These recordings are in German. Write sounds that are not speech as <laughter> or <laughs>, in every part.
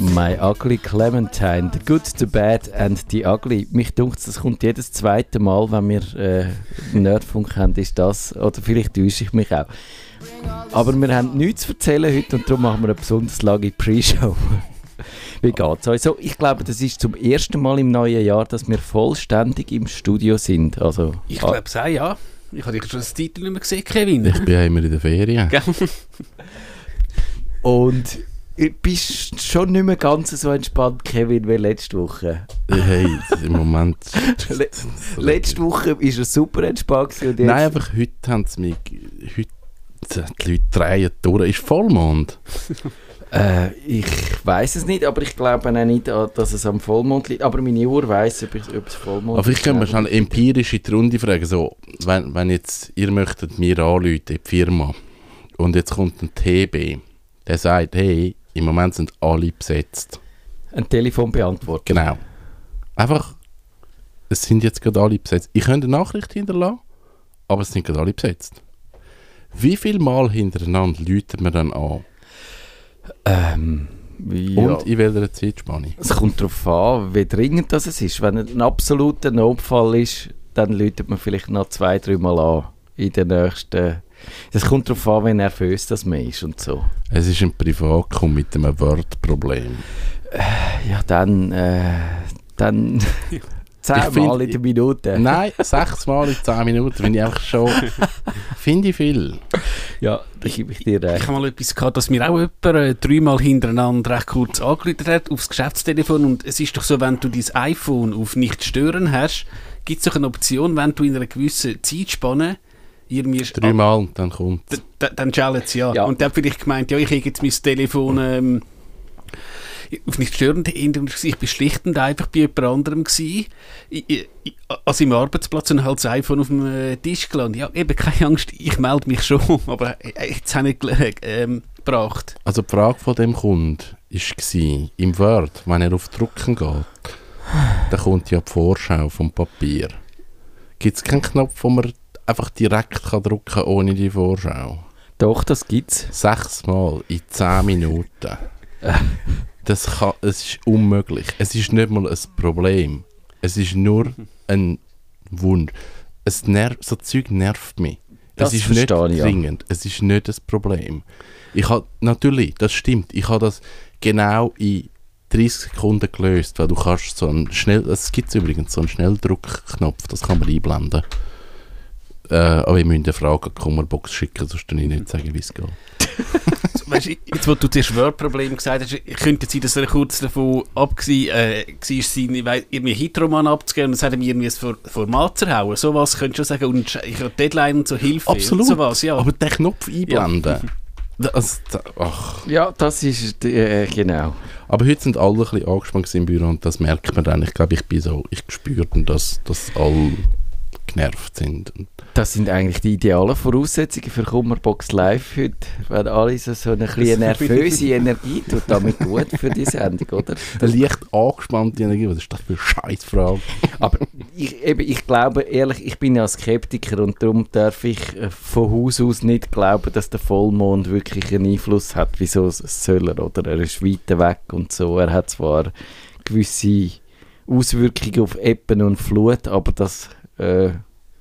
My Ugly Clementine, The Good, The Bad and The Ugly. Mich dunkt das kommt jedes zweite Mal, wenn wir äh, Nerdfunk haben, ist das, oder vielleicht täusche ich mich auch. Aber wir haben nichts zu erzählen heute und darum machen wir eine besonders lange Pre-Show. <laughs> Wie geht's euch? So, ich glaube, das ist zum ersten Mal im neuen Jahr, dass wir vollständig im Studio sind. Also, ich glaube es auch, ja. Ich habe dich schon das Titel nicht mehr gesehen, Kevin. Ich bin immer in der Ferien. und bist schon nicht mehr ganz so entspannt, Kevin, wie letzte Woche. Hey, im Moment. <laughs> Le letzte Woche war er super entspannt. Und jetzt Nein, einfach heute haben sie mich. Heute, die Leute drehen durch. Ist Vollmond? <laughs> äh, ich weiß es nicht, aber ich glaube auch nicht, dass es am Vollmond liegt. Aber meine Uhr weiss, ob, ob es Vollmond ist. Aber ich kann mir schnell empirisch in die Runde fragen. So, wenn, wenn jetzt ihr möchtet mir anrufen, in die Firma, und jetzt kommt ein TB, der sagt, hey, im Moment sind alle besetzt. Ein Telefon beantwortet. Genau. Einfach, es sind jetzt gerade alle besetzt. Ich könnte eine Nachricht hinterlassen, aber es sind gerade alle besetzt. Wie viel Mal hintereinander läutet man dann an? Ähm, ja. Und in welcher Zeitspanne? Es kommt darauf an, wie dringend das ist. Wenn es ein absoluter Notfall ist, dann läutet man vielleicht noch zwei, drei Mal an in den nächsten es kommt darauf an, wie nervös das man ist und so. Es ist ein Privatkum mit einem Wordproblem. Äh, ja, dann, äh, dann <laughs> zehnmal in der Minute. Nein, sechsmal in zehn Minuten finde ich einfach schon, <laughs> finde ich viel. Ja, da gebe ich dir recht. Ich habe mal etwas gehabt, dass mir auch jemand äh, dreimal hintereinander recht kurz angerufen hat aufs Geschäftstelefon und es ist doch so, wenn du dein iPhone auf nicht stören hast, gibt es doch eine Option, wenn du in einer gewissen Zeitspanne irgendwie... Dreimal und dann kommt Dann schallt es, ja. ja. Und dann habe vielleicht gemeint, ja, ich habe jetzt mein Telefon... Ähm, auf nicht störend ich war schlicht und einfach bei jemand anderem gewesen, ich, ich, also im Arbeitsplatz und halt das iPhone auf dem äh, Tisch gelandet. Ja, eben keine Angst, ich melde mich schon, <laughs> aber äh, jetzt habe ich ähm, gebracht. Also die Frage von dem Kunden war, im Word, wenn er auf Drucken geht, dann kommt ja die Vorschau vom Papier. Gibt es keinen Knopf, wo man einfach direkt kann drucken ohne die Vorschau? Doch, das gibt's. Sechsmal in zehn Minuten. <laughs> das, kann, es ist unmöglich. Es ist nicht mal ein Problem. Es ist nur ein Wunsch. Es nerv, so Zeug nervt mich. Das es ist nicht dringend. Ja. Es ist nicht das Problem. Ich habe natürlich, das stimmt. Ich habe das genau in 30 Sekunden gelöst, weil du kannst so einen schnell, es gibt übrigens so einen Schnelldruckknopf, das kann man einblenden. Äh, aber ich müsste eine Frage an die Kummerbox schicken, sonst kann ich nicht sagen, wie es geht. <laughs> weißt, jetzt, wo du das Wordproblem gesagt hast, könnte sein, dass er kurz davon abgesehen äh, war, seine, irgendwie Hitroman abzugeben und es hat ihm irgendwie ein Format zerhauen. Sowas könntest du schon sagen. Und ich habe Deadline und so Hilfe. Absolut. Sowas, ja. Aber den Knopf einblenden. Ja. Das, ach. Ja, das ist äh, genau. Aber heute sind alle ein bisschen angespannt im Büro und das merkt man dann. Ich glaube, ich bin so, ich spüre, dass, dass alle genervt sind. Das sind eigentlich die idealen Voraussetzungen für Kummerbox Live heute. Wenn alles so eine kleine <laughs> nervöse <laughs> Energie tut, damit gut für die Sendung, oder? Eine leicht angespannte Energie, was ist das für eine Scheißfrage? <laughs> Aber ich, eben, ich glaube, ehrlich, ich bin ja Skeptiker und darum darf ich äh, von Haus aus nicht glauben, dass der Vollmond wirklich einen Einfluss hat. Wieso soll er? Oder er ist weit weg und so. Er hat zwar gewisse Auswirkungen auf Ebben und Flut, aber das äh,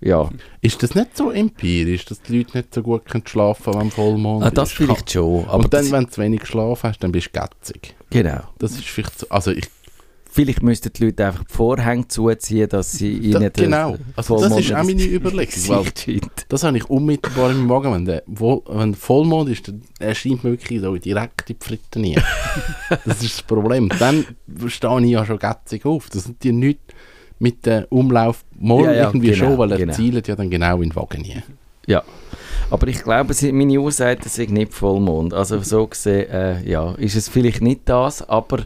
ja. Ist das nicht so empirisch, dass die Leute nicht so gut können schlafen können, wenn Vollmond ah, das ist? vielleicht schon. Aber Und dann, wenn du wenig geschlafen hast, dann bist du gätzig. Genau. Das ist vielleicht so, also ich Vielleicht müssten die Leute einfach die Vorhänge zuziehen, dass sie ihnen da, Genau, also das ist auch meine <laughs> Überlegung. Weil das habe ich unmittelbar im Magen. Wenn, der, wo, wenn Vollmond ist, dann erscheint mir wirklich so direkt in die Fritten <laughs> Das ist das Problem. Dann stehe ich ja schon gätzig auf. Das sind die nichts mit dem Umlauf morgen ja, ja, irgendwie genau, schon, weil er genau. zielt ja dann genau in den Wagen hier. Ja, aber ich glaube, meine Uhr sagt, es ist nicht Vollmond. Also so gesehen, äh, ja, ist es vielleicht nicht das, aber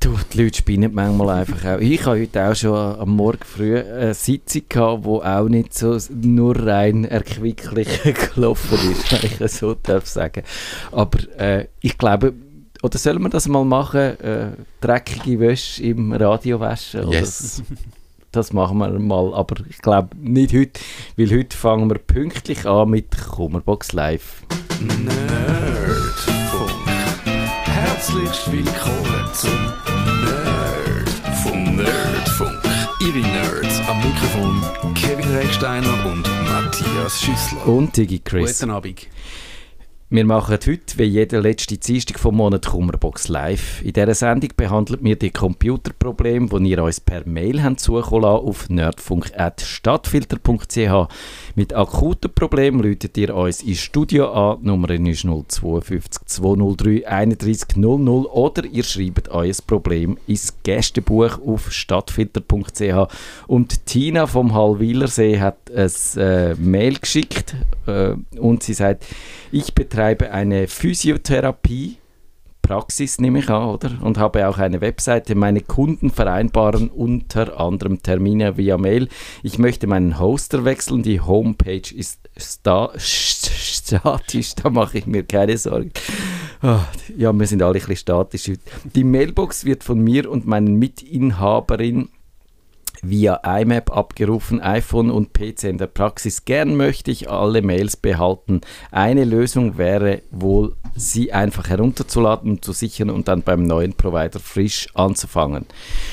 du, die Leute spinnen manchmal einfach auch. Ich habe heute auch schon am Morgen früh eine Sitzung gehabt, die auch nicht so nur rein erquicklich <laughs> gelaufen ist, wenn ich es so darf sagen. Aber äh, ich glaube, oder sollen wir das mal machen? Äh, dreckige Wäsche im Radio waschen? Yes. <laughs> Das machen wir mal, aber ich glaube nicht heute, weil heute fangen wir pünktlich an mit Kummerbox Live. Nerdfunk. Herzlich willkommen zum Nerd vom Nerdfunk. Ihre Nerds am Mikrofon Kevin Recksteiner und Matthias Schüssler. Und Digi Chris. Guten Abend. Wir machen heute wie jede letzte Dienstag vom Monat Kummerbox live. In dieser Sendung behandelt wir die Computerprobleme, die ihr uns per Mail zukommen lassen, auf nerdfunk.stadtfilter.ch. Mit akuten Problemen ruft ihr uns ins Studio an. Die Nummer ist 052 203 31 00 oder ihr schreibt euer Problem ins Gästebuch auf stadtfilter.ch. Und Tina vom Hallwilersee hat ein äh, Mail geschickt äh, und sie sagt, ich betreibe eine Physiotherapie. Praxis nehme ich an, oder? Und habe auch eine Webseite. Meine Kunden vereinbaren unter anderem Termine via Mail. Ich möchte meinen Hoster wechseln. Die Homepage ist sta statisch, da mache ich mir keine Sorgen. Ah, ja, wir sind alle ein bisschen statisch. Die Mailbox wird von mir und meinen Mitinhaberin via IMAP abgerufen, iPhone und PC in der Praxis. Gern möchte ich alle Mails behalten. Eine Lösung wäre wohl, sie einfach herunterzuladen und zu sichern und dann beim neuen Provider frisch anzufangen.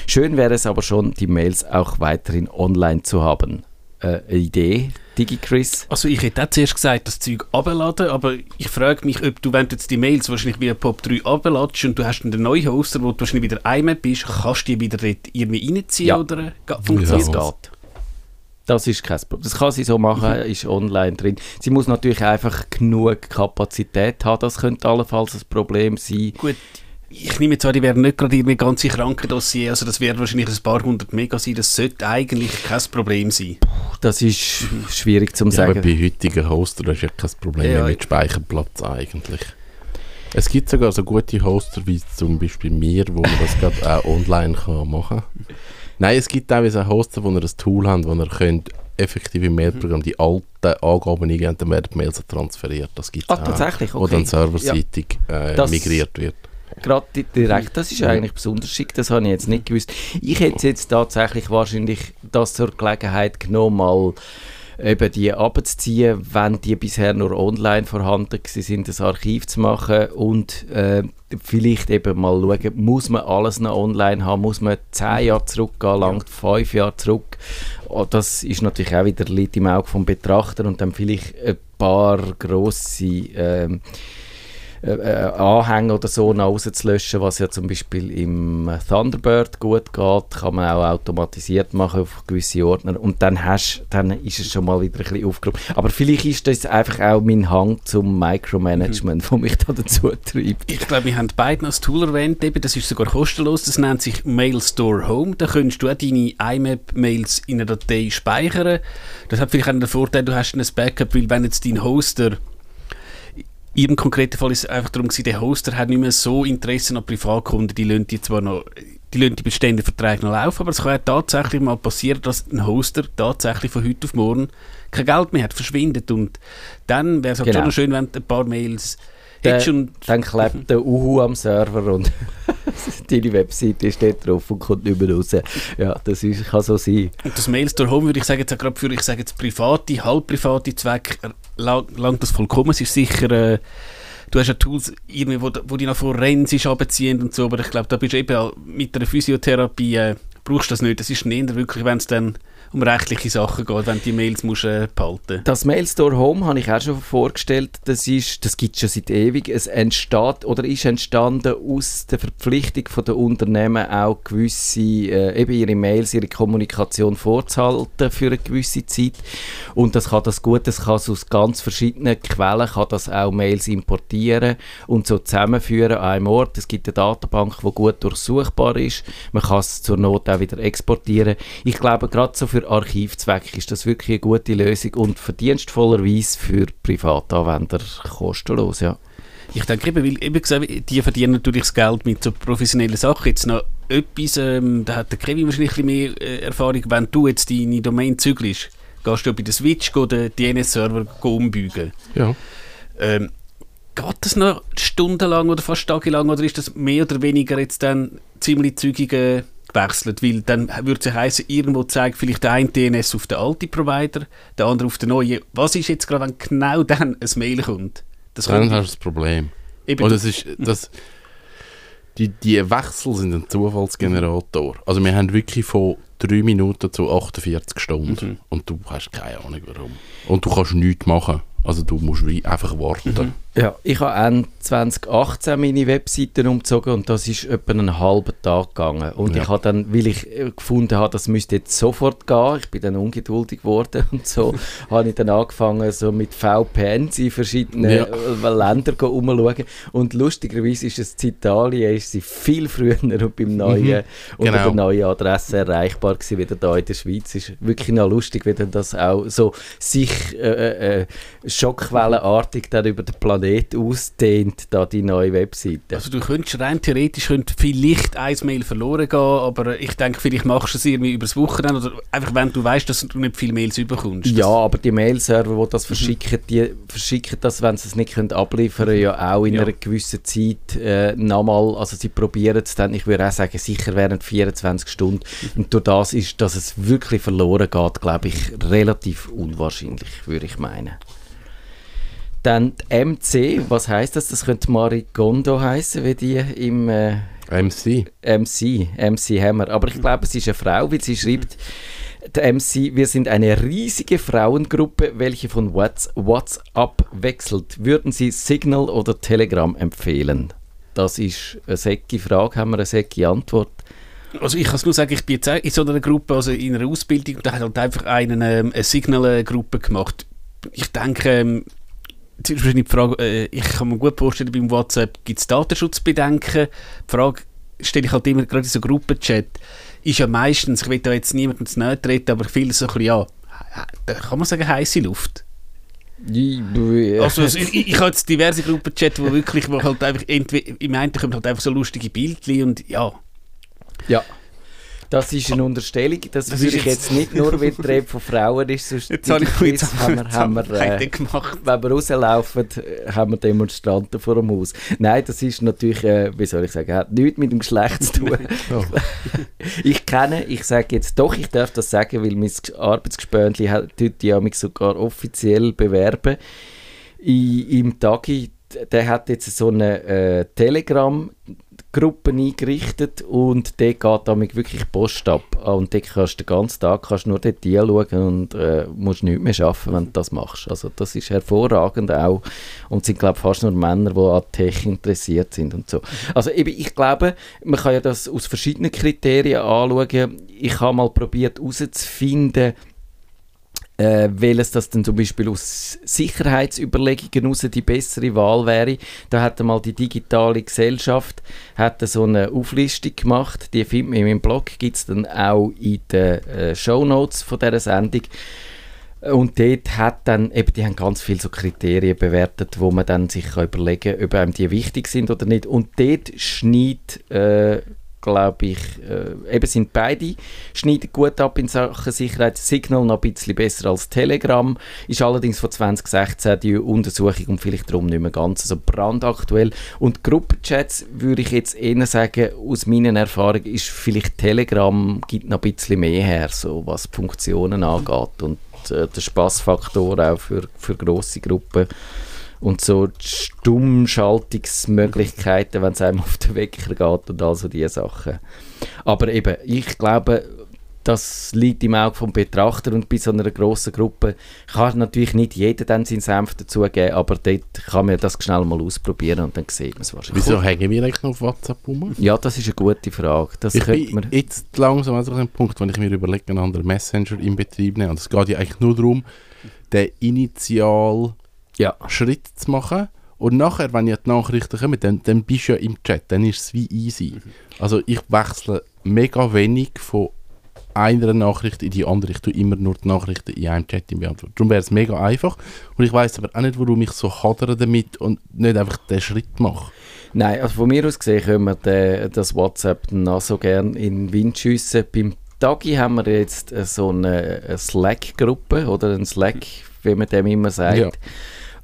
Schön wäre es aber schon, die Mails auch weiterhin online zu haben. Äh, Idee, DigiChris? Also ich hätte auch zuerst gesagt, das Zeug abladen, aber ich frage mich, ob du, wenn du jetzt die Mails wahrscheinlich via POP3 abladest und du hast einen neuen Hoster, wo du wahrscheinlich wieder IMAP bist, kannst du die wieder dort irgendwie reinziehen Ja. oder ga- funktioniert Das das? geht. Das ist kein Problem. Das kann sie so machen, ist online drin. Sie muss natürlich einfach genug Kapazität haben, das könnte allenfalls ein Problem sein. Gut, ich nehme zwar, die werden nicht gerade irgendwie ganze Krankendossier, also das werden wahrscheinlich ein paar hundert Mega sein, das sollte eigentlich kein Problem sein. Das ist schwierig zu Ja, aber sagen. bei heutigen Hoster ist ja kein Problem Ja. mehr mit Speicherplatz eigentlich. Es gibt sogar so gute Hoster wie zum Beispiel mir, wo man das <laughs> gerade auch online kann machen kann. Nein, es gibt teilweise auch Hoster, wo ihr ein Tool habt, wo ihr könnt effektiv im Mailprogramm die alten Angaben eingeben und dann werden die Mails auch transferiert. Das gibt Ach, tatsächlich? Wo Okay. dann serverseitig äh, Das- migriert wird. Gerade di- direkt, das ist eigentlich besonders schick, das habe ich jetzt nicht gewusst. Ich hätte jetzt tatsächlich wahrscheinlich das zur Gelegenheit genommen, mal eben die abzuziehen, wenn die bisher nur online vorhanden sind, das Archiv zu machen und äh, vielleicht eben mal schauen, muss man alles noch online haben, muss man zehn Jahre zurückgehen, langt fünf Jahre zurück. Oh, das ist natürlich auch wieder Lied im Auge vom Betrachter und dann vielleicht ein paar grosse äh, Anhänge oder so rauszulöschen, was ja zum Beispiel im Thunderbird gut geht, kann man auch automatisiert machen auf gewisse Ordner und dann, hast, dann ist es schon mal wieder ein bisschen aufgeräumt. Aber vielleicht ist das einfach auch mein Hang zum Micromanagement, der mich da dazu treibt. Ich glaube, wir haben beide noch das Tool erwähnt, eben, das ist sogar kostenlos, das nennt sich Mail Store Home. Da könntest du auch deine IMAP-Mails in einer Datei speichern. Das hat vielleicht auch den Vorteil, du hast ein Backup, weil wenn jetzt dein Hoster Ihrem konkreten Fall ist es einfach darum gewesen, der Hoster hat nicht mehr so Interesse an Privatkunden, die lassen die zwar noch, die lassen die bestehenden Verträge noch laufen, aber es kann ja tatsächlich mal passieren, dass ein Hoster tatsächlich von heute auf morgen kein Geld mehr hat, verschwindet und dann wäre es halt Genau. schon schön, wenn ein paar Mails und Dann klebt der Uhu am Server und <laughs> deine Webseite steht drauf und kommt nicht mehr raus. Ja, das ist, kann so sein. Und das Mailstore Home würde ich sagen, jetzt auch gerade für ich sage jetzt private, halbprivate Zwecke äh, lang, langt das vollkommen. Es ist sicher, äh, du hast ja Tools, irgendwie, wo, wo die noch von Rensis abziehen und so, aber ich glaube, da bist du eben mit einer Physiotherapie, äh, brauchst das nicht. Das ist eher wirklich, wenn es dann um rechtliche Sachen geht, wenn du die Mails musst, äh, behalten Das Mailstore Home habe ich auch schon vorgestellt. Das, das gibt es schon seit ewig. Es entsteht oder ist entstanden aus der Verpflichtung der Unternehmen auch gewisse, äh, eben ihre Mails, ihre Kommunikation vorzuhalten für eine gewisse Zeit. Und das kann das gut, das kann es aus ganz verschiedenen Quellen, kann das auch Mails importieren und so zusammenführen an einem Ort. Es gibt eine Datenbank, die gut durchsuchbar ist. Man kann es zur Not auch wieder exportieren. Ich glaube, gerade so für Archivzwecke ist das wirklich eine gute Lösung und verdienstvollerweise für Privatanwender kostenlos, ja. Ich denke eben, weil eben gesagt, die verdienen natürlich das Geld mit so professionellen Sachen. Jetzt noch etwas, ähm, da hat der Kevin wahrscheinlich ein bisschen mehr äh, Erfahrung, wenn du jetzt deine Domain zügelst, gehst du bei der Switch den DNS-Server umbügen. Ja. Ähm, geht das noch stundenlang oder fast tagelang oder ist das mehr oder weniger jetzt dann ziemlich zügig gewechselt? Weil dann würde es ja heißen, irgendwo zeigt vielleicht der eine DNS auf den alten Provider, der andere auf den neuen. Was ist jetzt gerade, wenn genau dann ein Mail kommt? Das Dann hast du das Problem. eben- Und das ist, das, die, die Wechsel sind ein Zufallsgenerator. Also wir haben wirklich von 3 Minuten zu 48 Stunden. Mhm. Und du hast keine Ahnung warum. Und du kannst nichts machen. Also du musst einfach warten. Mhm. Ja, ich habe Ende 2018 meine Webseite umgezogen und das ist etwa einen halben Tag gegangen. Und Ja. ich habe dann, weil ich äh, gefunden habe, das müsste jetzt sofort gehen, ich bin dann ungeduldig geworden <laughs> und so, <laughs> habe ich dann angefangen, so mit VPNs in verschiedenen Ja. äh, Ländern go umschauen. Und lustigerweise ist es in Italien, ist sie viel früher <laughs> und beim neuen, unter genau. der neuen Adresse erreichbar gewesen, wieder da in der Schweiz. Ist wirklich noch lustig, wie dann das auch so sich äh, äh, schockwellenartig dann über den Planet ausdehnt, da die neue Webseite. Also du könntest rein theoretisch könnte vielleicht ein Mail verloren gehen, aber ich denke, vielleicht machst du es irgendwie übers Wochenende oder einfach, wenn du weißt, dass du nicht viele Mails überkommst. Ja, aber die Mail-Server, die das verschicken, die verschicken das, wenn sie es nicht können abliefern können, ja auch in Ja. einer gewissen Zeit äh, nochmal. Also sie probieren es dann, ich würde auch sagen, sicher während 24 Stunden. Und durch das ist, dass es wirklich verloren geht, glaube ich, relativ unwahrscheinlich, würde ich meinen. Dann die MC, was heißt das? Das könnte Marie Gondo heißen, wie die im äh, MC. MC, MC Hammer. Aber ich glaube, es ist eine Frau, weil sie schreibt, der MC, wir sind eine riesige Frauengruppe, welche von Whats- WhatsApp wechselt. Würden Sie Signal oder Telegram empfehlen? Das ist eine säcke Frage, haben wir eine säcke Antwort. Also ich kann es nur sagen, ich bin jetzt in so einer Gruppe, also in einer Ausbildung, da hat halt einfach einen, ähm, eine Signal-Gruppe gemacht. Ich denke, ähm, ist wahrscheinlich die Frage, äh, ich kann mir gut vorstellen, beim WhatsApp gibt es Datenschutzbedenken. Die Frage stelle ich halt immer, gerade in so Gruppenchat, ist ja meistens, ich will da jetzt niemandem zu nahe treten, aber viel so ein bisschen, ja, da kann man sagen, heiße Luft. Also es- ich, ich habe jetzt diverse Gruppenchat, wo wirklich, wo halt einfach, entweder, im einen kommen halt einfach so lustige Bildchen und ja, ja. Das ist eine Unterstellung, das, Das würde ich jetzt- jetzt nicht nur, weil die Rede von Frauen ist, sonst Jetzt habe ich jetzt haben wir, haben wir, äh, gemacht. wenn wir rauslaufen, äh, haben wir Demonstranten vor dem Haus. Nein, das ist natürlich, äh, wie soll ich sagen, hat nichts mit dem Geschlecht zu tun. Oh. <laughs> ich kenne, ich sage jetzt doch, ich darf das sagen, weil mein Arbeitsgespönli hat tut ja mich sogar offiziell bewerben. I, Im Tagi, der hat jetzt so eine äh, Telegram-Gruppe eingerichtet und der geht damit wirklich Post ab. Ah, Und dort kannst du den ganzen Tag kannst nur dort hinschauen und äh, musst nichts mehr schaffen, wenn du das machst. Also das ist hervorragend auch und es sind glaube ich fast nur Männer, die an Tech interessiert sind und so. Also eben, ich glaube, man kann ja das aus verschiedenen Kriterien anschauen. Ich habe mal probiert herauszufinden, äh, welches das dann zum Beispiel aus Sicherheitsüberlegungen heraus die bessere Wahl wäre. Da hat mal die digitale Gesellschaft hat so eine Auflistung gemacht, die findet man in meinem Blog, gibt es dann auch in den äh, Shownotes von dieser Sendung. Und dort hat dann, eben, die haben ganz viele so Kriterien bewertet, wo man dann sich kann überlegen kann, ob einem die wichtig sind oder nicht. Und dort schneidet, äh, glaube ich, äh, eben sind beide schneiden gut ab in Sachen Sicherheit. Signal noch ein bisschen besser als Telegram. Ist allerdings von 2016 die Untersuchung und vielleicht darum nicht mehr ganz so brandaktuell. Und Gruppenchats würde ich jetzt eher sagen, aus meinen Erfahrungen ist vielleicht Telegram gibt noch ein bisschen mehr her, so was die Funktionen angeht und äh, der Spaßfaktor auch für, für grosse Gruppen und so Stummschaltungsmöglichkeiten, wenn es einem auf den Wecker geht und all so diese Sachen. Aber eben, ich glaube, das liegt im Auge vom Betrachter und bei so einer grossen Gruppe kann natürlich nicht jeder dann seinen Senf dazugeben, aber dort kann man das schnell mal ausprobieren und dann sieht man es wahrscheinlich. Wieso hängen wir eigentlich noch auf WhatsApp rum? Ja, das ist eine gute Frage. Das Ich bin man... jetzt langsam an einem Punkt, wenn ich mir überlege, einen anderen Messenger in Betrieb nehmen. Und es geht ja eigentlich nur darum, den initial Ja. Schritt zu machen. Und nachher, wenn ja die Nachrichten kommen, dann, dann bist du ja im Chat, dann ist es wie easy. Also ich wechsle mega wenig von einer Nachricht in die andere. Ich tue immer nur die Nachrichten in einem Chat beantworten. Darum wäre es mega einfach. Und ich weiß aber auch nicht, warum ich so hadere damit und nicht einfach den Schritt mache. Nein, also von mir aus gesehen können wir den, das WhatsApp noch so gerne in den Wind schiessen. Beim Tagi haben wir jetzt so eine, Slack-Gruppe oder ein Slack, wie man dem immer sagt. Ja.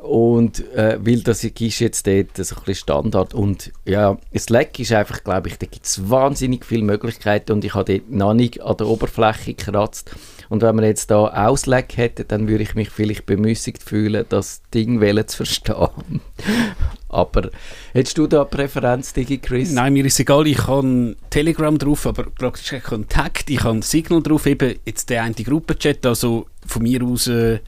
Und äh, weil das ist jetzt dort so ein bisschen Standard und ja, Slack ist einfach, glaube ich, da gibt es wahnsinnig viele Möglichkeiten und ich habe dort noch nicht an der Oberfläche gekratzt Und wenn man jetzt da Ausleck hätte, dann würde ich mich vielleicht bemüßigt fühlen, das Ding zu verstehen. <laughs> aber hättest du da eine Präferenz, Digi Chris? Nein, mir ist egal, ich habe Telegram drauf, aber praktisch kein Kontakt. Ich habe Signal drauf, eben jetzt der eine Gruppenchat, also von mir aus... Äh,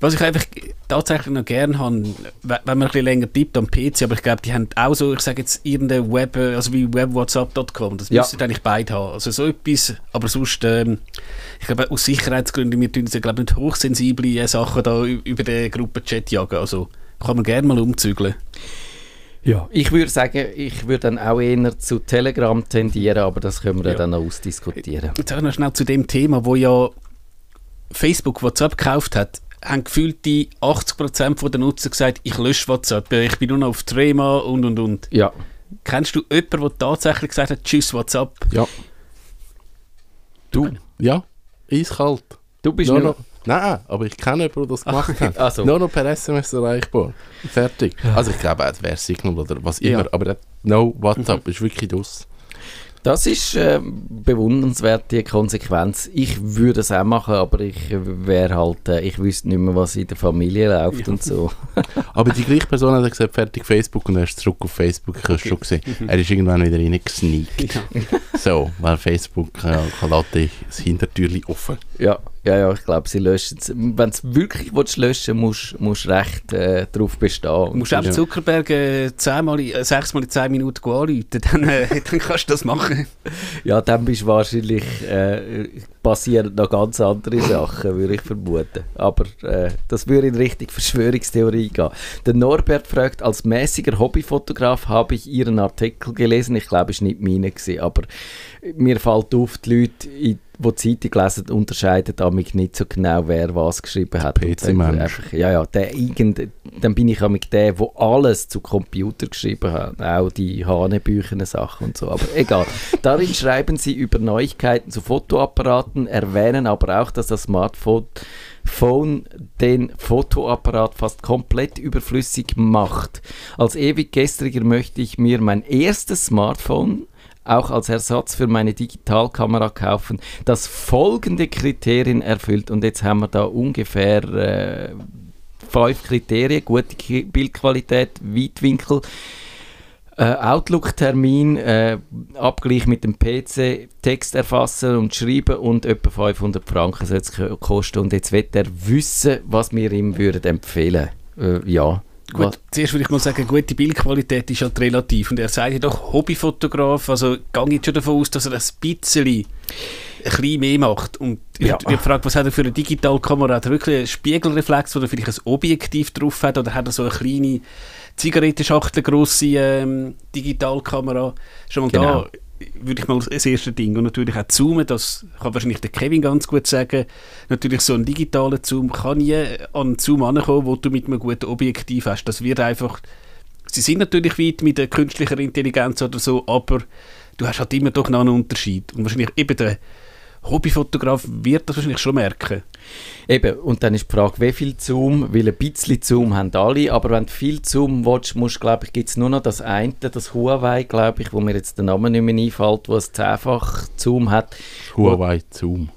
was ich einfach tatsächlich noch gerne habe, wenn man ein bisschen länger tippt am PC, aber ich glaube, die haben auch so, ich sage jetzt, irgendeine Web, also wie webwhatsapp.com, das ja. müssten eigentlich beide haben. Also so etwas, aber sonst, ähm, ich glaube, aus Sicherheitsgründen, wir tun uns, glaube nicht hochsensible Sachen da über den Gruppenchat jagen, also kann man gerne mal umzügeln. Ja, ich würde sagen, ich würde dann auch eher zu Telegram tendieren, aber das können wir ja. dann noch ausdiskutieren. Jetzt auch noch schnell zu dem Thema, wo ja Facebook WhatsApp gekauft hat haben gefühlt die 80% der Nutzer gesagt, ich lösche WhatsApp, ich bin nur noch auf Trema und und und. Ja. Kennst du jemanden, der tatsächlich gesagt hat, tschüss WhatsApp? Ja. Du? Ja, eiskalt. Du bist nur noch... Nein, aber ich kenne jemanden, der das gemacht hat. <laughs> also. Nur noch per SMS erreichbar. Fertig. Also ich glaube, es wäre Signal oder was immer, ja. aber no, WhatsApp mhm. ist wirklich das. Das ist äh, bewundernswerte Konsequenz. Ich würde es auch machen, aber ich wäre halt, äh, ich wüsste nicht mehr, was in der Familie läuft ja. und so. aber die gleiche Person hat gesagt, fertig Facebook und er ist zurück auf Facebook. Ich habe es schon gesehen. Er ist irgendwann wieder reingesneakt. Ja. So, weil Facebook äh, lässt das Hintertürchen offen. Ja, ja, ja, ich glaube, sie löschen es. Wenn du es wirklich willst, löschen willst, musst du recht äh, darauf bestehen. Du musst auch Zuckerberg äh, zehnmal, äh, sechsmal in zehn Minuten anrufen, <laughs> dann, äh, dann kannst du das machen. Ja, dann bist du wahrscheinlich, äh, passieren noch ganz andere Sachen, würde ich vermuten. Aber äh, das würde in Richtung Verschwörungstheorie gehen. Der Norbert fragt, als mäßiger Hobbyfotograf habe ich Ihren Artikel gelesen. Ich glaube, es war nicht meine, aber mir fällt auf, die Leute die Zeitung lesen, unterscheiden damit nicht so genau, wer was geschrieben hat. PC-Mensch. Ja, ja, der irgend, dann bin ich mit der, der alles zu Computer geschrieben hat, auch die Hanebüchene Sachen und so. Aber egal. Darin <laughs> schreiben sie über Neuigkeiten zu Fotoapparaten, erwähnen aber auch, dass das Smartphone Phone den Fotoapparat fast komplett überflüssig macht. Als ewig gestriger möchte ich mir mein erstes Smartphone auch als Ersatz für meine Digitalkamera kaufen, das folgende Kriterien erfüllt. Und jetzt haben wir da ungefähr äh, fünf Kriterien: gute Bildqualität, Weitwinkel. Äh, Outlook-Termin, äh, Abgleich mit dem PC, Text erfassen und schreiben und etwa 500 Franken soll es kosten. Und jetzt wird er wissen, was wir ihm würden empfehlen würden. Äh, ja. Gut, Was? zuerst würde ich mal sagen, gute Bildqualität ist halt relativ. Und er sagt ja doch Hobbyfotograf, also gehe ich schon davon aus, dass er ein bisschen ein bisschen mehr macht. Und ja. ich gefragt, was hat er für eine Digitalkamera? Hat er wirklich einen Spiegelreflex oder vielleicht ein Objektiv drauf hat? Oder hat er so eine kleine Zigarettenschachtel grosse ähm, Digitalkamera? Schon mal genau. da würde ich mal das erste Ding. Und natürlich auch Zoomen, das kann wahrscheinlich der Kevin ganz gut sagen. Natürlich so ein digitaler Zoom kann nie an einen Zoom ankommen, wo du mit einem guten Objektiv hast. Das wird einfach... Sie sind natürlich weit mit der künstlichen Intelligenz oder so, aber du hast halt immer doch noch einen Unterschied. Und wahrscheinlich eben der Hobbyfotograf wird das wahrscheinlich schon merken. Eben, und dann ist die Frage, wie viel Zoom, weil ein bisschen Zoom haben alle, aber wenn du viel Zoom willst, musst, glaube ich, gibt es nur noch das eine, das Huawei, glaube ich, wo mir jetzt der Name nicht mehr einfällt, wo es zehnfach Zoom hat. Huawei Zoom.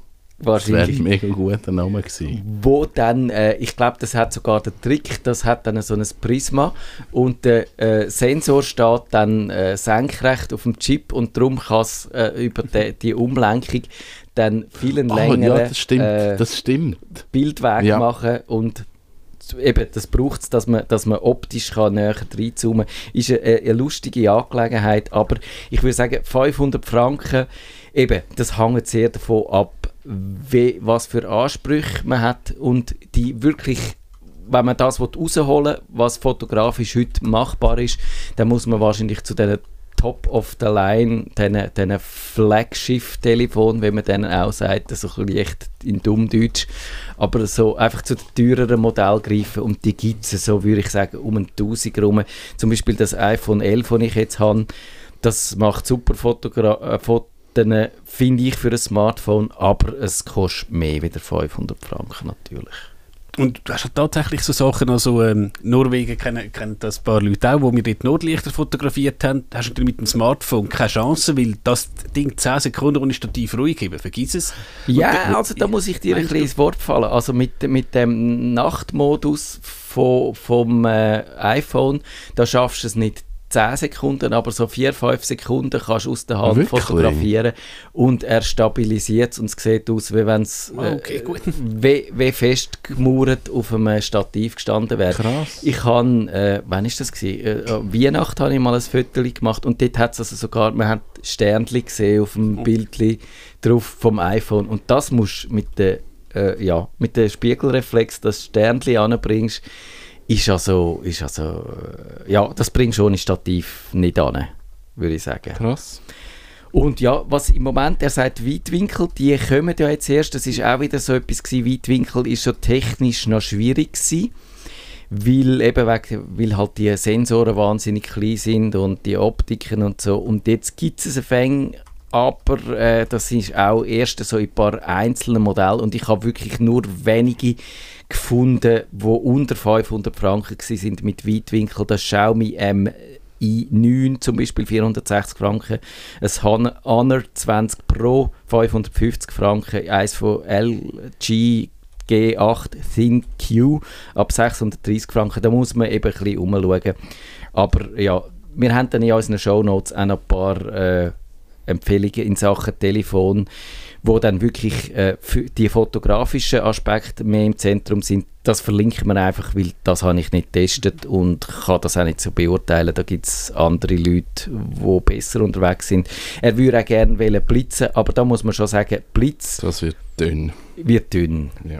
Wahrscheinlich. Das wäre ein mega guter Name gewesen. Wo dann, äh, ich glaube, das hat sogar den Trick, das hat dann so ein Prisma und der äh, Sensor steht dann äh, senkrecht auf dem Chip und darum kann es äh, über die, die Umlenkung dann vielen oh, längeren ja, das stimmt, äh, das stimmt. Bildweg ja. machen und eben, das braucht es, dass man, dass man optisch kann näher reinzoomen kann. Ist eine, eine, lustige Angelegenheit, aber ich würde sagen, 500 Franken, eben, das hängt sehr davon ab, wie, was für Ansprüche man hat und die wirklich wenn man das rausholen will, was fotografisch heute machbar ist, dann muss man wahrscheinlich zu den Top of the Line, diesen Flaggschiff-Telefon, wie man denen auch sagt, so ein leicht in Dummdeutsch, aber so einfach zu den teureren Modellen greifen und die gibt es, so würde ich sagen, um ein Tausend rum. Zum Beispiel das iPhone 11, das ich jetzt habe, das macht super äh, Fotos, finde ich, für ein Smartphone, aber es kostet mehr wieder 500 Franken natürlich. Und du hast halt tatsächlich so Sachen, also ähm, Norwegen kennen, kennen das ein paar Leute auch, wo wir dort Nordlichter fotografiert haben, hast du mit dem Smartphone keine Chance, weil das Ding 10 Sekunden ohne Stativ ruhig geben, vergiss es. Ja, und, also da muss ich dir ein kleines Wort fallen. Also mit, mit dem Nachtmodus von, vom äh, iPhone, da schaffst du es nicht 10 Sekunden, aber so 4, 5 Sekunden kannst du aus der Hand Wirklich? fotografieren und er stabilisiert es und es sieht aus, wie wenn es Ah, okay, äh, <laughs> wie, wie festgemauert auf einem Stativ gestanden wäre. Krass. Ich habe, äh, wann ist das gewesen? Äh, an Weihnachten habe ich mal ein Foto gemacht und dort hat es also sogar, man hat Sternchen gesehen auf dem Oh. Bildchen drauf vom iPhone und das musst du mit der, äh, ja, mit der Spiegelreflex, das Sternchen anbringst, ist also, ist also, ja, das bringst du ohne Stativ nicht an, würde ich sagen. Krass. Und ja, was im Moment, er sagt Weitwinkel, die kommen ja jetzt erst, das ist auch wieder so etwas gewesen, Weitwinkel ist schon technisch noch schwierig gewesen, weil eben wegen, weil halt die Sensoren wahnsinnig klein sind und die Optiken und so und jetzt gibt es ein Fäng, aber äh, das ist auch erst so in ein paar einzelnen Modellen und ich habe wirklich nur wenige gefunden, die unter 500 Franken sind mit Weitwinkel. Das Xiaomi M i9 zum Beispiel 460 Franken, ein Hon- Honor 20 Pro 550 Franken, eins von LG G8 ThinQ ab 630 Franken. Da muss man eben ein bisschen umschauen. Aber ja, wir haben dann in unseren Shownotes auch noch ein paar äh, Empfehlungen in Sachen Telefon, wo dann wirklich äh, die fotografischen Aspekte mehr im Zentrum sind. Das verlinkt man einfach, weil das habe ich nicht getestet und kann das auch nicht so beurteilen. Da gibt es andere Leute, die besser unterwegs sind. Er würde auch gerne blitzen, aber da muss man schon sagen, Blitz Das wird dünn. wird dünn Ja.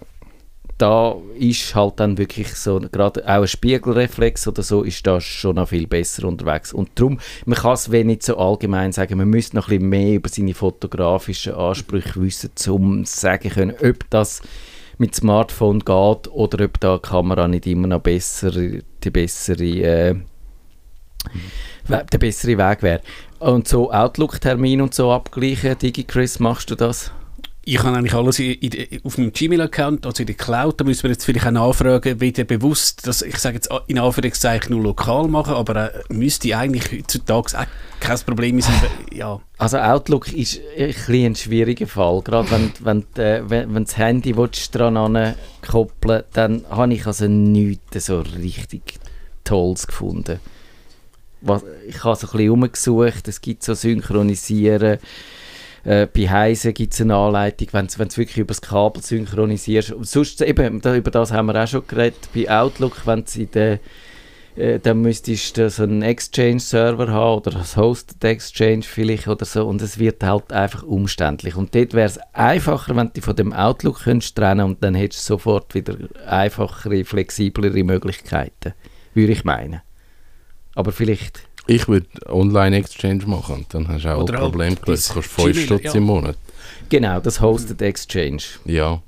Da ist halt dann wirklich so, gerade auch ein Spiegelreflex oder so, ist da schon noch viel besser unterwegs. Und darum, man kann es wenig so allgemein sagen, man müsste noch ein bisschen mehr über seine fotografischen Ansprüche wissen, um sagen können, ob das mit Smartphone geht oder ob da die Kamera nicht immer noch besser, die bessere, äh, der bessere Weg wäre. Und so Outlook-Termin und so abgleichen, DigiChris, machst du das? Ich habe eigentlich alles in, in, auf meinem Gmail-Account, also in der Cloud. Da müssen wir jetzt vielleicht auch nachfragen, wieder bewusst, dass ich sage jetzt in Anführungszeichen nur lokal machen, aber äh, müsste eigentlich heutzutage auch kein Problem sein. <laughs> ja. Also Outlook ist ein, ein schwieriger Fall. Gerade wenn, wenn, äh, wenn, wenn das Handy dran koppeln dann habe ich also nichts so richtig Tolles gefunden. Was, ich habe so ein bisschen umgesucht, es gibt so Synchronisieren. Äh, bei Heise gibt es eine Anleitung, wenn du es wirklich über das Kabel synchronisierst. Sonst, eben, da, über das haben wir auch schon geredet, bei Outlook, wenn du in äh, dann müsstest du so einen Exchange-Server haben oder ein Hosted Exchange vielleicht oder so und es wird halt einfach umständlich. Und dort wäre es einfacher, wenn du von dem Outlook könntest trennen und dann hättest du sofort wieder einfachere, flexiblere Möglichkeiten, würde ich meinen. Aber vielleicht, Ich würde Online-Exchange machen und dann hast du auch Oder ein halt Problem gelöst. das Du kostet 5 Gmail, Stutz ja. im Monat. genau, das Hosted Exchange. Ja.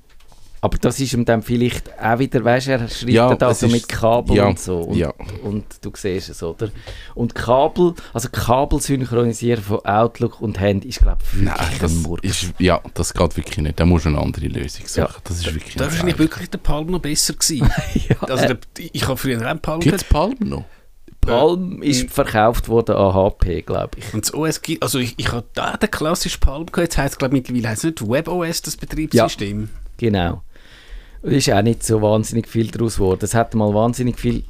Aber das ist ihm dann vielleicht auch wieder, weißt du, er schreibt Ja, es so ist- mit Kabel ja, und so. Und, ja. und du siehst es, oder? Und Kabel, also Kabel synchronisieren von Outlook und Handy ist, glaube ich, Nein, wirklich das ein Murks. ist, ja, das geht wirklich nicht. Da musst du eine andere Lösung suchen. Ja. Das ist wirklich Da war nicht wahrscheinlich wirklich der Palm noch besser gewesen. <laughs> ja, also der, ich habe früher auch einen Palm Gibt es. Palm noch? Palm ist verkauft worden an HP, glaube ich. Und das OS gibt, also ich, ich habe da den klassischen Palm gehabt, jetzt heisst es glaube ich mittlerweile heisst es nicht WebOS, das Betriebssystem. Genau. Es ist auch nicht so wahnsinnig viel daraus geworden. Es hat mal wahnsinnig viel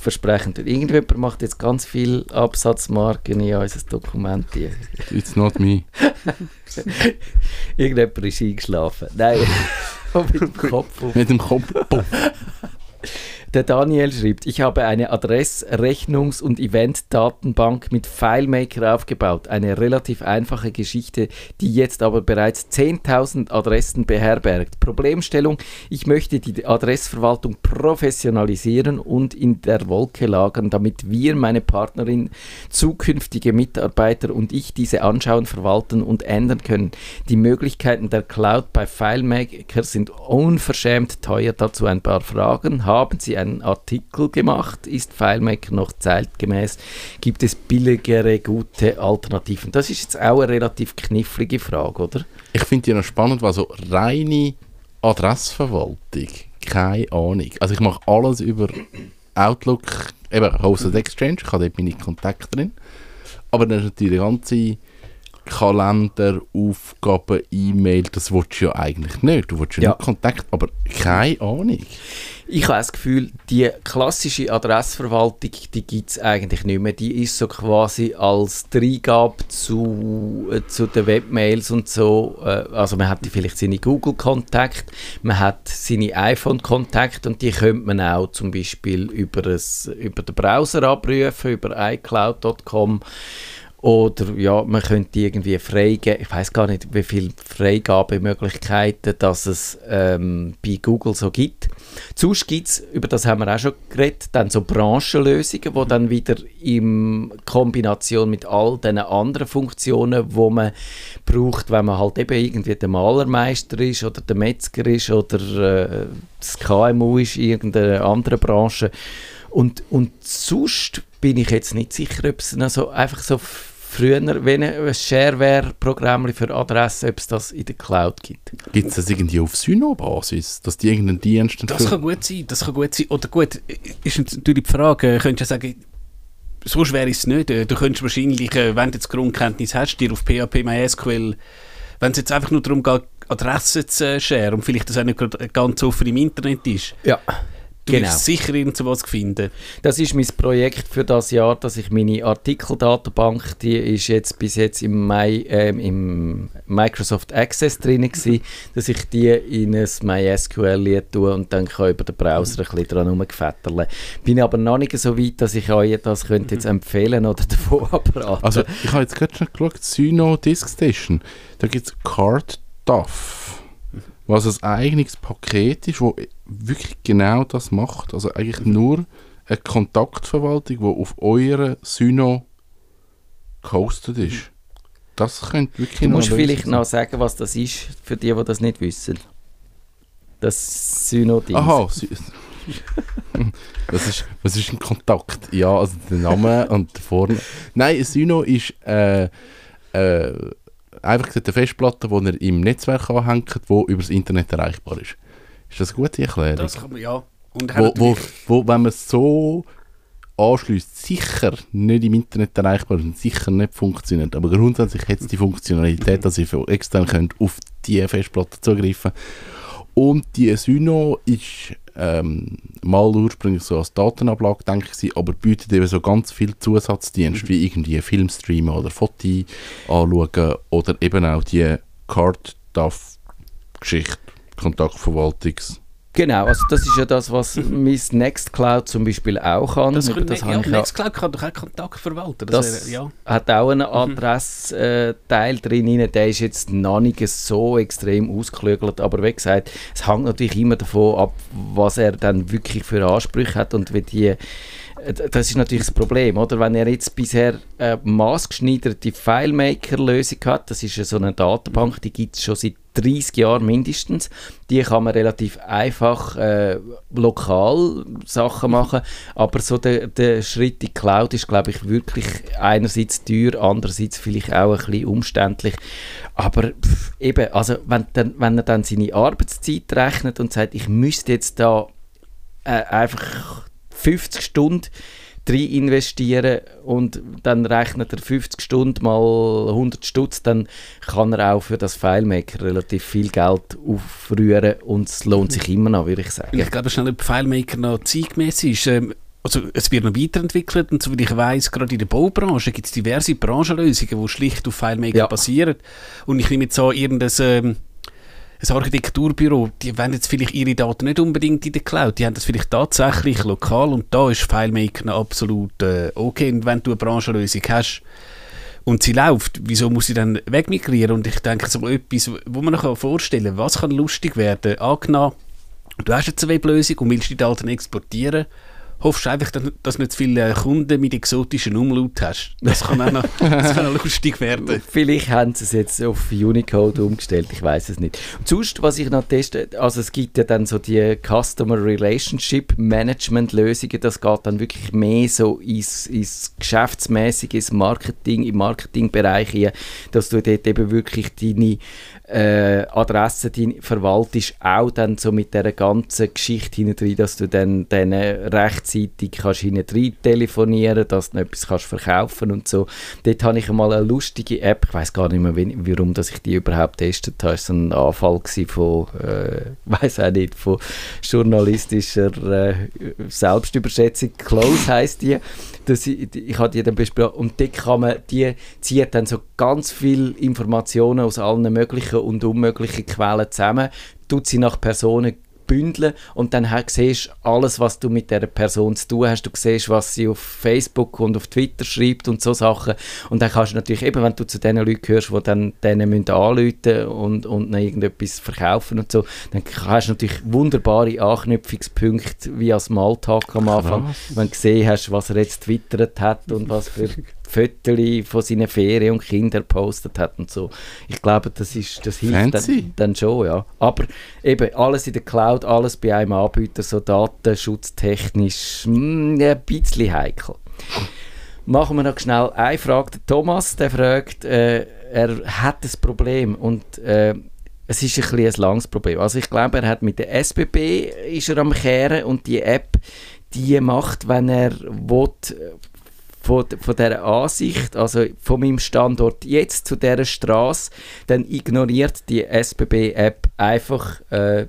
versprechend. Irgendjemand macht jetzt ganz viel Absatzmarken in unser Dokument. hier. It's not me. <laughs> Irgendjemand ist eingeschlafen. Nein, <laughs> <laughs> mit dem Kopf auf. Mit dem Kopf. Der Daniel schreibt, ich habe eine Adress-, Rechnungs- und Event-Datenbank mit FileMaker aufgebaut. Eine relativ einfache Geschichte, die jetzt aber bereits 10.000 Adressen beherbergt. Problemstellung, ich möchte die Adressverwaltung professionalisieren und in der Wolke lagern, damit wir, meine Partnerin, zukünftige Mitarbeiter und ich diese anschauen, verwalten und ändern können. Die Möglichkeiten der Cloud bei FileMaker sind unverschämt teuer. Dazu ein paar Fragen. Haben Sie einen Artikel gemacht? Ist FileMaker noch zeitgemäß? Gibt es billigere, gute Alternativen? Das ist jetzt auch eine relativ knifflige Frage, oder? Ich finde die noch spannend, weil so reine Adressverwaltung keine Ahnung. Also ich mache alles über Outlook, eben Hosted Exchange, ich habe dort meine Kontakte drin. Aber dann ist natürlich die ganze Kalender, Aufgaben, E-Mail, das willst du ja eigentlich nicht. Du willst ja, Ja. nur Kontakt, aber keine Ahnung. Ich habe das Gefühl, die klassische Adressverwaltung, die gibt es eigentlich nicht mehr. Die ist so quasi als Dreigabe zu, äh, zu den Webmails und so. Äh, also man hat vielleicht seine Google-Kontakt, man hat seine iPhone-Kontakt und die könnte man auch zum Beispiel über, ein, über den Browser abrufen, über iCloud.com. Oder ja, man könnte irgendwie freigeben, ich weiß gar nicht, wie viele Freigabemöglichkeiten dass es ähm, bei Google so gibt. Sonst gibt es, über das haben wir auch schon geredet, dann so Branchenlösungen, die dann wieder in Kombination mit all diesen anderen Funktionen, wo man braucht, wenn man halt eben irgendwie der Malermeister ist oder der Metzger ist oder äh, das KMU ist, irgendeine andere Branche. Und, und sonst bin ich jetzt nicht sicher, ob es noch so, einfach so früher, wenn ein Shareware-Programm für Adressen, ob es das in der Cloud gibt. Gibt es das irgendwie auf Syno-Basis, dass die irgendeinen Dienst Das kann gut sein, das kann gut sein. Oder gut, ist natürlich die Frage, äh, könntest du ja sagen, sonst wäre es nicht. Äh, Du könntest wahrscheinlich, äh, wenn du jetzt Grundkenntnis hast, dir auf PHP, MySQL, wenn es jetzt einfach nur darum geht, Adressen zu sharen und vielleicht das auch nicht ganz offen im Internet ist, Ja. Du Genau. wirst sicher irgend was finden. Das ist mein Projekt für das Jahr, dass ich meine Artikeldatenbank, die ist jetzt bis jetzt im, Mai, ähm, im Microsoft Access drin gewesen, dass ich die in ein MySQL tue und dann kann ich über den Browser ein bisschen dran rumgefetterle. Bin aber noch nicht so weit, dass ich euch das könnte jetzt empfehlen oder <laughs> davon abraten. Also, ich habe jetzt gerade schon geschaut, Syno Disk Station, da gibt es CardDAV, was ein eigenes Paket ist, das wirklich genau das macht. Also eigentlich nur eine Kontaktverwaltung, die auf eurer Syno gehostet ist. Das könnte wirklich du musst vielleicht Lösung noch sagen, was das ist, für die, die das nicht wissen. Das Synodin. sein. Aha, <laughs> was, ist, was ist ein Kontakt? Ja, also der Name und der Vorname. Nein, ein Syno ist äh, äh, einfach gesagt eine Festplatte, die ihr im Netzwerk anhängt, die über das Internet erreichbar ist. Ist das eine gute Erklärung? Das kann man, ja. Und wo, wo, wo, wenn man es so anschließt, sicher nicht im Internet erreichbar ist und sicher nicht funktioniert. Aber grundsätzlich hat es die Funktionalität, dass ihr von extern könnt auf die Festplatte zugreifen Und die Syno ist ähm, mal ursprünglich so als Datenablage denke ich, aber bietet eben so ganz viel Zusatzdienste, wie irgendwie Film streamen oder Foto anschauen oder eben auch die Card-DAF-Geschichte, Kontaktverwaltungs- Genau, also das ist ja das, was <laughs> mein Nextcloud zum Beispiel auch kann. das können, das ja, Nextcloud kann doch auch Kontakt verwalten. Das, Das- wäre, ja. hat auch einen Adressteil drin, rein. der ist jetzt noch nicht so extrem ausgeklügelt, aber wie gesagt, es hängt natürlich immer davon ab, was er dann wirklich für Ansprüche hat und wie die äh, das ist natürlich das Problem, oder? Wenn er jetzt bisher eine maßgeschneiderte FileMaker-Lösung hat, das ist ja so eine Datenbank, die gibt es schon seit 30 Jahren mindestens. Die kann man relativ einfach äh, lokal Sachen machen, aber so der, der Schritt in die Cloud ist, glaube ich, wirklich einerseits teuer, andererseits vielleicht auch ein bisschen umständlich. Aber pff, eben, also wenn, dann, wenn er dann seine Arbeitszeit rechnet und sagt, ich müsste jetzt da äh, einfach 50 Stunden rein investieren und dann rechnet er 50 Stunden mal 100 Stutz, dann kann er auch für das FileMaker relativ viel Geld aufrühren und es lohnt sich immer noch, würde ich sagen. ich glaube, schnell, ob FileMaker noch zeitgemäß ist. Ähm, also es wird noch weiterentwickelt und soweit ich weiß, gerade in der Baubranche gibt es diverse Branchenlösungen, die schlicht auf FileMaker Ja. basieren. Und ich nehme jetzt an, irgendein ähm, ein Architekturbüro, die wollen jetzt vielleicht ihre Daten nicht unbedingt in der Cloud, die haben das vielleicht tatsächlich lokal und da ist FileMaker absolut äh, okay. Und wenn du eine Branchenlösung hast, und sie läuft, wieso muss sie dann wegmigrieren? Und ich denke, so etwas, wo man sich vorstellen kann, was kann lustig werden? Angenommen, du hast jetzt eine Weblösung und willst die Daten exportieren, hoffst du einfach, dass du nicht zu viele Kunden mit exotischen Umlaut hast. Das kann auch noch, <laughs> das kann auch lustig werden. Vielleicht haben sie es jetzt auf Unicode umgestellt, ich weiß es nicht. Und sonst, was ich noch teste, also es gibt ja dann so die Customer Relationship Management Lösungen, das geht dann wirklich mehr so ins, ins geschäftsmäßige, ins Marketing, im Marketingbereich hier, dass du dort eben wirklich deine äh, Adresse die verwaltest, auch dann so mit dieser ganzen Geschichte hinein, dass du dann, dann rechtzeitig kannst hinein telefonieren, dass du etwas kannst verkaufen und so. Dort habe ich einmal eine lustige App, ich weiß gar nicht mehr, warum dass ich die überhaupt testet habe. Es war ein Anfall von, äh, <laughs> weiß auch nicht, von journalistischer äh, Selbstüberschätzung. Close heisst die. Das, ich, ich habe die dann besprochen und dort kann man, die zieht dann so ganz viele Informationen aus allen möglichen und unmöglichen Quellen zusammen, tut sie nach Personen bündeln und dann siehst du alles, was du mit der Person zu tun hast. Du siehst, was sie auf Facebook und auf Twitter schreibt und so Sachen. Und dann kannst du natürlich eben, wenn du zu den Leuten gehörst, die dann denen müssen anrufen und, und dann irgendetwas verkaufen und so, dann hast du natürlich wunderbare Anknüpfungspunkte wie als Alltag am Anfang, Krass. wenn du gesehen hast, was er jetzt twittert hat und was für Fotos von seinen Ferien und Kindern gepostet hat und so. Ich glaube, das, ist, das hilft dann, dann, schon, ja. Aber eben alles in der Cloud, alles bei einem Anbieter, so datenschutztechnisch, mh, hm, ein bisschen heikel. Machen wir noch schnell eine Frage. Der Thomas, der fragt, äh, er hat das Problem und äh, es ist ein, ein langes Problem. Also ich glaube, er hat mit der SBB ist er am Kehren und die App, die macht, wenn er will, von, von dieser Ansicht, also von meinem Standort jetzt zu dieser Straße, dann ignoriert die SBB-App einfach äh,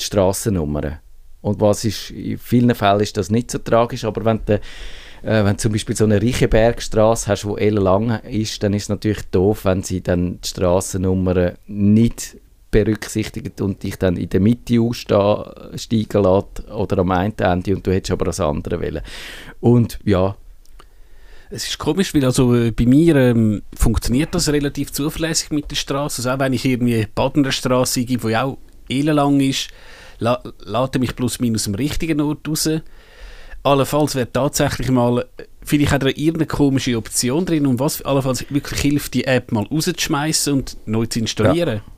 die Straßennummern. Und was ist, in vielen Fällen ist das nicht so tragisch, aber wenn du äh, wenn zum Beispiel so eine Reichenbergstraße hast, die ellenlang ist, dann ist es natürlich doof, wenn sie dann die Straßennummern nicht berücksichtigt und dich dann in der Mitte aussteigen lässt oder am einen Ende und du hättest aber das andere wählen. Und ja, es ist komisch, weil also äh, bei mir ähm, funktioniert das relativ zuverlässig mit der Straße. Also auch wenn ich irgendwie Badener Straße gebe, die auch ellenlang ist, la lade mich plus minus am richtigen Ort raus. Allenfalls wäre tatsächlich mal, äh, vielleicht hat er irgendeine komische Option drin und was allenfalls wirklich hilft, die App mal rauszuschmeißen und neu zu installieren. Ja.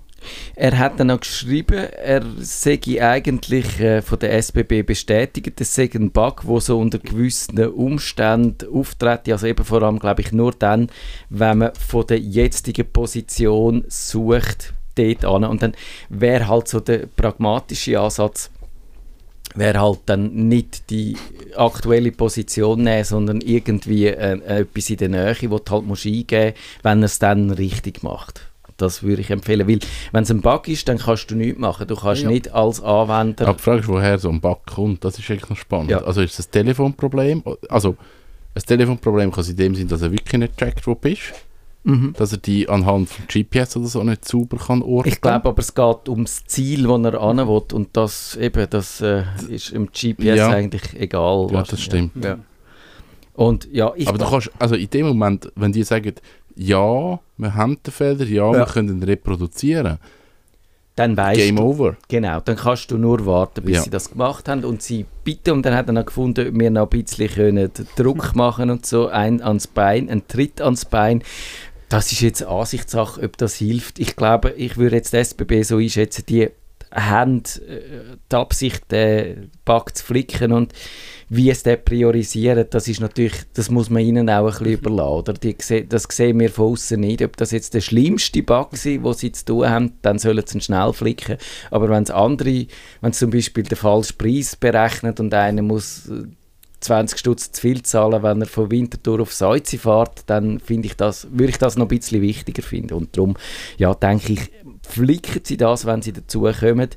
Er hat dann noch geschrieben, er sei eigentlich äh, von der SBB bestätigt, es sei ein Bug, wo so unter gewissen Umständen auftritt, also eben vor allem, glaube ich, nur dann, wenn man von der jetzigen Position sucht, dort an. Und dann wäre halt so der pragmatische Ansatz, wäre halt dann nicht die aktuelle Position nehmen, sondern irgendwie äh, etwas in der Nähe, wo du halt musst eingeben musst, wenn er es dann richtig macht. Das würde ich empfehlen, weil wenn es ein Bug ist, dann kannst du nichts machen. Du kannst ja. nicht als Anwender... Aber die Frage ist, woher so ein Bug kommt, das ist eigentlich noch spannend. Ja. Also ist es ein Telefonproblem? Also ein Telefonproblem kann es in dem sein, dass er wirklich nicht checkt, wo du bist. Mhm. Dass er die anhand von GPS oder so nicht sauber kann ordnen. Ich glaube aber, es geht ums Ziel, wo er an will und das eben, das äh, ist im GPS ja. eigentlich egal. Ja, das stimmt. Ja. Und, ja, aber du kannst, also in dem Moment, wenn die sagen, ja, wir haben den Fehler, ja, ja. wir können ihn reproduzieren. Dann weißt Game du, over. Genau, dann kannst du nur warten, bis ja. sie das gemacht haben und sie bitten und dann hat er noch gefunden, ob wir noch ein bisschen können Druck <laughs> machen und so, ein ans Bein, ein Tritt ans Bein. Das ist jetzt Ansichtssache, ob das hilft. Ich glaube, ich würde jetzt die SBB so einschätzen, die haben äh, die Absicht, den Bug zu flicken und wie es der priorisiert, das ist natürlich, das muss man ihnen auch ein bisschen überlassen. Oder? Die, das sehen wir von außen nicht. Ob das jetzt der schlimmste Bug ist, den sie zu tun haben, dann sollen sie ihn schnell flicken. Aber wenn es andere, wenn zum Beispiel der falsche Preis berechnet und einer muss 20 äh, Stutz zu viel zahlen, wenn er von Winterthur auf Seuze fährt, dann finde ich das, würde ich das noch ein bisschen wichtiger finden. Und darum, ja, denke ich, flicken sie das, wenn sie dazu kommen.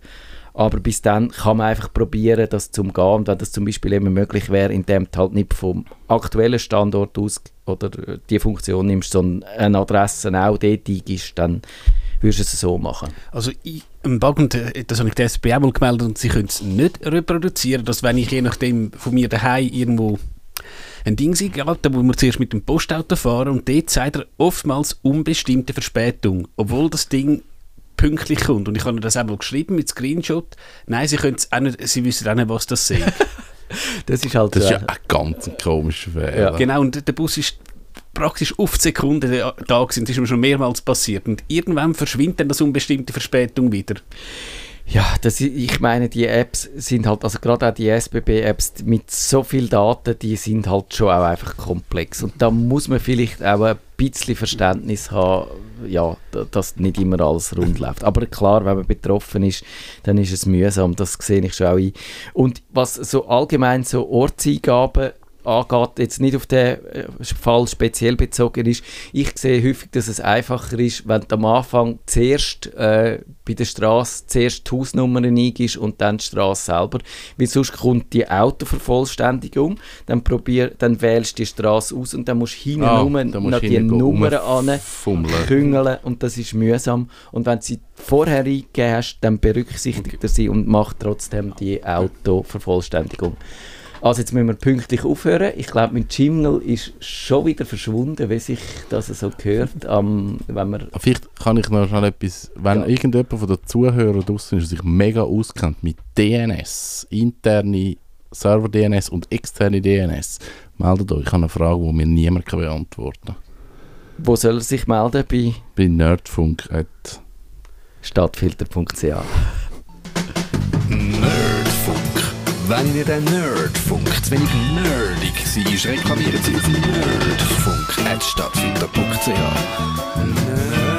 Aber bis dann kann man einfach probieren, das zu umgehen. Und wenn das zum Beispiel immer möglich wäre, indem du halt nicht vom aktuellen Standort aus oder die Funktion nimmst, sondern eine Adresse auch dort eingibst, dann würdest du es so machen. Also im Bug, und äh, das habe ich der SB auch mal gemeldet, und sie können es nicht reproduzieren, dass wenn ich je nachdem von mir daheim irgendwo ein Ding da wo wir zuerst mit dem Postauto fahren und dort sagt er oftmals unbestimmte Verspätung, obwohl das Ding pünktlich kommt. Und ich habe das einmal geschrieben mit Screenshot. Nein, sie, auch nicht, sie wissen auch nicht, was das ist. <laughs> das ist halt Das ist ja ein ganz komischer Fehler. Ja. Genau, und der Bus ist praktisch auf die Sekunde da gewesen. Das ist mir schon mehrmals passiert. Und irgendwann verschwindet dann das unbestimmte Verspätung wieder. Ja, das, ich meine, die Apps sind halt, also gerade auch die SBB-Apps mit so viel Daten, die sind halt schon auch einfach komplex. Und da muss man vielleicht auch ein bisschen Verständnis haben, ja, dass nicht immer alles rund läuft. Aber klar, wenn man betroffen ist, dann ist es mühsam, das sehe ich schon auch ein. Und was so allgemein so Ortseingaben angeht, jetzt nicht auf den äh, Fall speziell bezogen ist. Ich sehe häufig, dass es einfacher ist, wenn du am Anfang zuerst äh, bei der Straße zuerst die Hausnummern eingibst und dann die Straße selber. Weil sonst kommt die Autovervollständigung, dann, probier, dann wählst du die Straße aus und dann musst du hinten ah, noch die Nummern an und das ist mühsam. Und wenn du sie vorher eingegeben hast, dann berücksichtigt okay. er sie und macht trotzdem die Autovervollständigung. Also jetzt müssen wir pünktlich aufhören. Ich glaube, mein Jingle ist schon wieder verschwunden, wie sich das so gehört. Um, wenn wir Vielleicht kann ich noch schnell etwas, wenn ja. irgendjemand von den Zuhörern draußen ist, sich mega auskennt mit DNS, interne Server-DNS und externe DNS, meldet euch. Ich habe eine Frage, die mir niemand beantworten kann. Wo soll er sich melden? Bei, Bei nerdfunk. Stadtfilter.ch wenn ihr den Nerdfunk zu wenig nerdig seid, reklamiert sie auf nerdfunk.stadtfilter.ch. Nerd